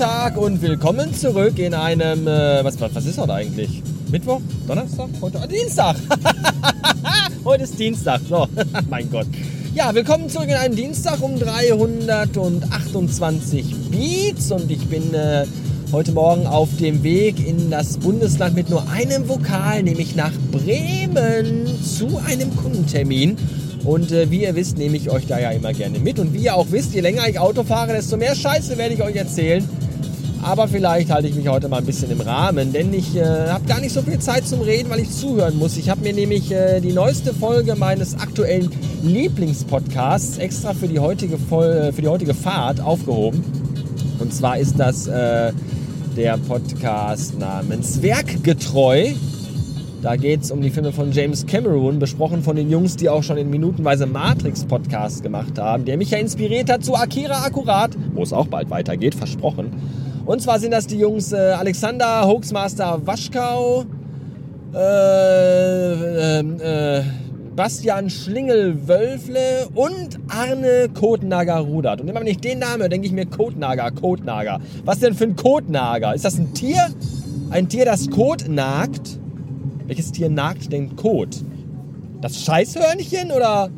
Tag und willkommen zurück in einem, äh, was, was ist heute eigentlich? Mittwoch? Donnerstag? Heute? Ah, Dienstag! heute ist Dienstag, so, mein Gott. Ja, willkommen zurück in einem Dienstag um 328 Beats und ich bin äh, heute Morgen auf dem Weg in das Bundesland mit nur einem Vokal, nämlich nach Bremen zu einem Kundentermin. Und äh, wie ihr wisst, nehme ich euch da ja immer gerne mit. Und wie ihr auch wisst, je länger ich Auto fahre, desto mehr Scheiße werde ich euch erzählen. Aber vielleicht halte ich mich heute mal ein bisschen im Rahmen, denn ich äh, habe gar nicht so viel Zeit zum Reden, weil ich zuhören muss. Ich habe mir nämlich äh, die neueste Folge meines aktuellen Lieblingspodcasts extra für die heutige, Vol äh, für die heutige Fahrt aufgehoben. Und zwar ist das äh, der Podcast namens Werkgetreu. Da geht es um die Filme von James Cameron, besprochen von den Jungs, die auch schon den minutenweise Matrix-Podcast gemacht haben, der mich ja inspiriert hat zu Akira Akkurat, wo es auch bald weitergeht, versprochen. Und zwar sind das die Jungs äh, Alexander Hoaxmaster Waschkau, äh, äh, Bastian Schlingel-Wölfle und Arne Kotnager Rudert. Und immer wenn ich den Namen denke ich mir Kotnager, Kotnager. Was denn für ein Kotnager? Ist das ein Tier? Ein Tier, das Kot nagt? Welches Tier nagt denn Kot? Das Scheißhörnchen oder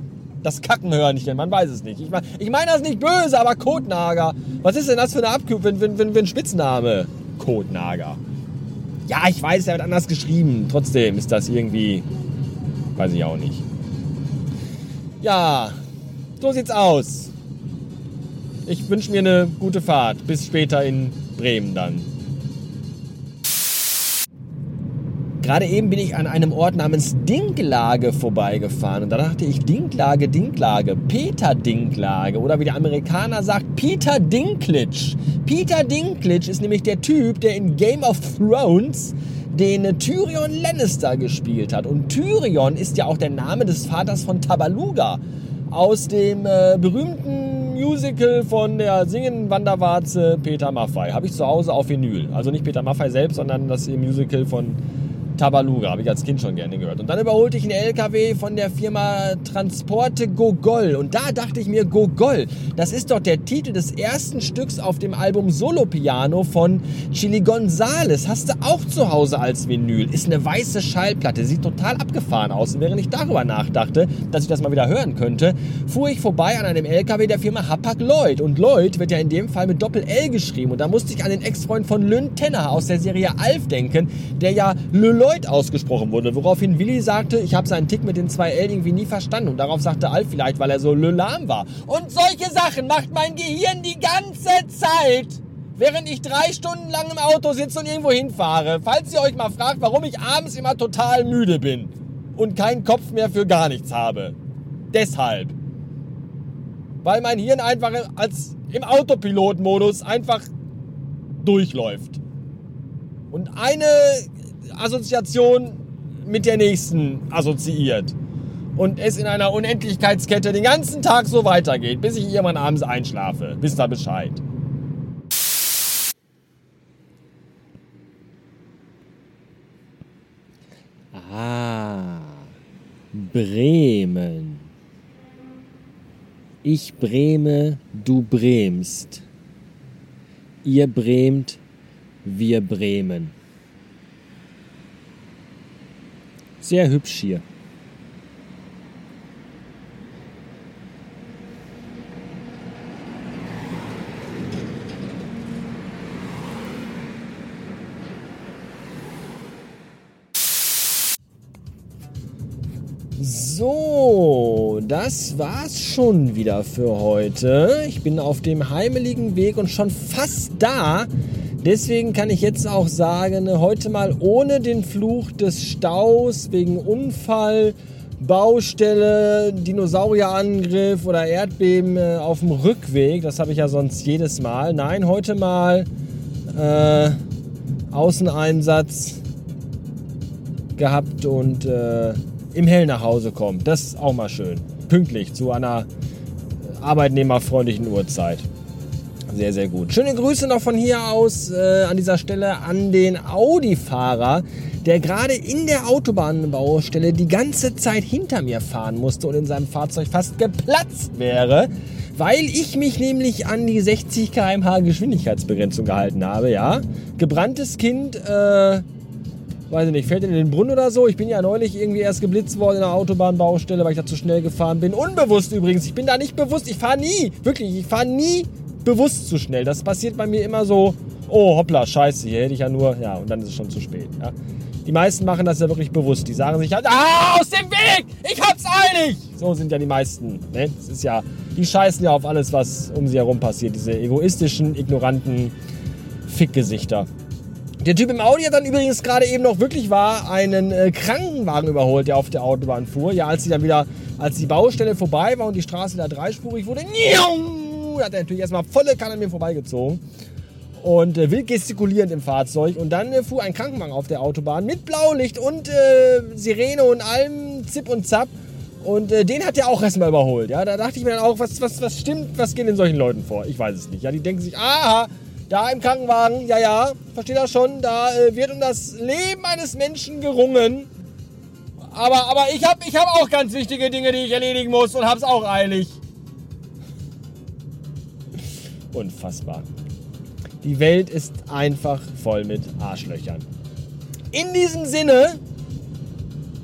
das Kackenhörnchen? Man weiß es nicht. Ich meine ich mein das nicht böse, aber Kotnager. Was ist denn das für eine Abkürzung, für, für, für ein Spitzname? Kotnager. Ja, ich weiß, er wird anders geschrieben. Trotzdem ist das irgendwie. Weiß ich auch nicht. Ja, so sieht's aus. Ich wünsche mir eine gute Fahrt. Bis später in Bremen dann. Gerade eben bin ich an einem Ort namens Dinklage vorbeigefahren und da dachte ich, Dinklage, Dinklage, Peter Dinklage oder wie der Amerikaner sagt, Peter Dinklage. Peter Dinklage ist nämlich der Typ, der in Game of Thrones den Tyrion Lannister gespielt hat. Und Tyrion ist ja auch der Name des Vaters von Tabaluga aus dem äh, berühmten Musical von der singenden Wanderwarze Peter Maffei. Habe ich zu Hause auf Vinyl. Also nicht Peter Maffei selbst, sondern das Musical von Tabaluga, habe ich als Kind schon gerne gehört. Und dann überholte ich einen LKW von der Firma Transporte Gogol. Und da dachte ich mir, Gogol, das ist doch der Titel des ersten Stücks auf dem Album Solo Piano von Chili Gonzales. Hast du auch zu Hause als Vinyl. Ist eine weiße Schallplatte, sieht total abgefahren aus. Und während ich darüber nachdachte, dass ich das mal wieder hören könnte, fuhr ich vorbei an einem LKW der Firma Hapag Lloyd. Und Lloyd wird ja in dem Fall mit Doppel-L geschrieben. Und da musste ich an den Ex-Freund von Lynn Tenner aus der Serie Alf denken, der ja Lloyd Lloyd ausgesprochen wurde, woraufhin Willi sagte, ich habe seinen Tick mit den zwei L irgendwie nie verstanden. Und darauf sagte Alf vielleicht, weil er so lahm war. Und solche Sachen macht mein Gehirn die ganze Zeit, während ich drei Stunden lang im Auto sitze und irgendwo hinfahre. Falls ihr euch mal fragt, warum ich abends immer total müde bin und keinen Kopf mehr für gar nichts habe. Deshalb. Weil mein Hirn einfach als im Autopilotmodus einfach durchläuft. Und eine Assoziation mit der nächsten assoziiert. Und es in einer Unendlichkeitskette den ganzen Tag so weitergeht, bis ich irgendwann abends einschlafe. Wisst ihr Bescheid. Ah, Bremen. Ich breme, du bremst. Ihr bremt, wir bremen. Sehr hübsch hier. So, das war's schon wieder für heute. Ich bin auf dem heimeligen Weg und schon fast da. Deswegen kann ich jetzt auch sagen, heute mal ohne den Fluch des Staus wegen Unfall, Baustelle, Dinosaurierangriff oder Erdbeben äh, auf dem Rückweg. Das habe ich ja sonst jedes Mal. Nein, heute mal äh, Außeneinsatz gehabt und äh, im Hell nach Hause kommt. Das ist auch mal schön. Pünktlich zu einer arbeitnehmerfreundlichen Uhrzeit. Sehr, sehr gut. Schöne Grüße noch von hier aus äh, an dieser Stelle an den Audi-Fahrer, der gerade in der Autobahnbaustelle die ganze Zeit hinter mir fahren musste und in seinem Fahrzeug fast geplatzt wäre, weil ich mich nämlich an die 60 km/h Geschwindigkeitsbegrenzung gehalten habe. Ja, gebranntes Kind. Äh, weiß ich nicht, fällt in den Brunnen oder so. Ich bin ja neulich irgendwie erst geblitzt worden in der Autobahnbaustelle, weil ich da zu schnell gefahren bin. Unbewusst übrigens. Ich bin da nicht bewusst. Ich fahre nie, wirklich, ich fahre nie bewusst zu schnell. Das passiert bei mir immer so, oh hoppla, scheiße, hier hätte ich ja nur, ja, und dann ist es schon zu spät. Ja. Die meisten machen das ja wirklich bewusst. Die sagen sich halt, ah, aus dem Weg, ich hab's eilig. So sind ja die meisten. Ne? Das ist ja, die scheißen ja auf alles, was um sie herum passiert. Diese egoistischen, ignoranten Fickgesichter. Der Typ im Audi hat dann übrigens gerade eben noch wirklich war einen äh, Krankenwagen überholt, der auf der Autobahn fuhr. Ja, als sie dann wieder, als die Baustelle vorbei war und die Straße wieder dreispurig wurde, hat er natürlich erstmal volle Kanne an mir vorbeigezogen und äh, wild gestikulierend im Fahrzeug. Und dann äh, fuhr ein Krankenwagen auf der Autobahn mit Blaulicht und äh, Sirene und allem Zip und Zap. Und äh, den hat er auch erstmal überholt. Ja, da dachte ich mir dann auch, was, was, was stimmt, was geht in solchen Leuten vor? Ich weiß es nicht. Ja, die denken sich, aha, da im Krankenwagen, ja, ja, versteht er schon, da äh, wird um das Leben eines Menschen gerungen. Aber, aber ich habe ich hab auch ganz wichtige Dinge, die ich erledigen muss und habe es auch eilig. Unfassbar. Die Welt ist einfach voll mit Arschlöchern. In diesem Sinne,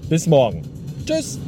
bis morgen. Tschüss.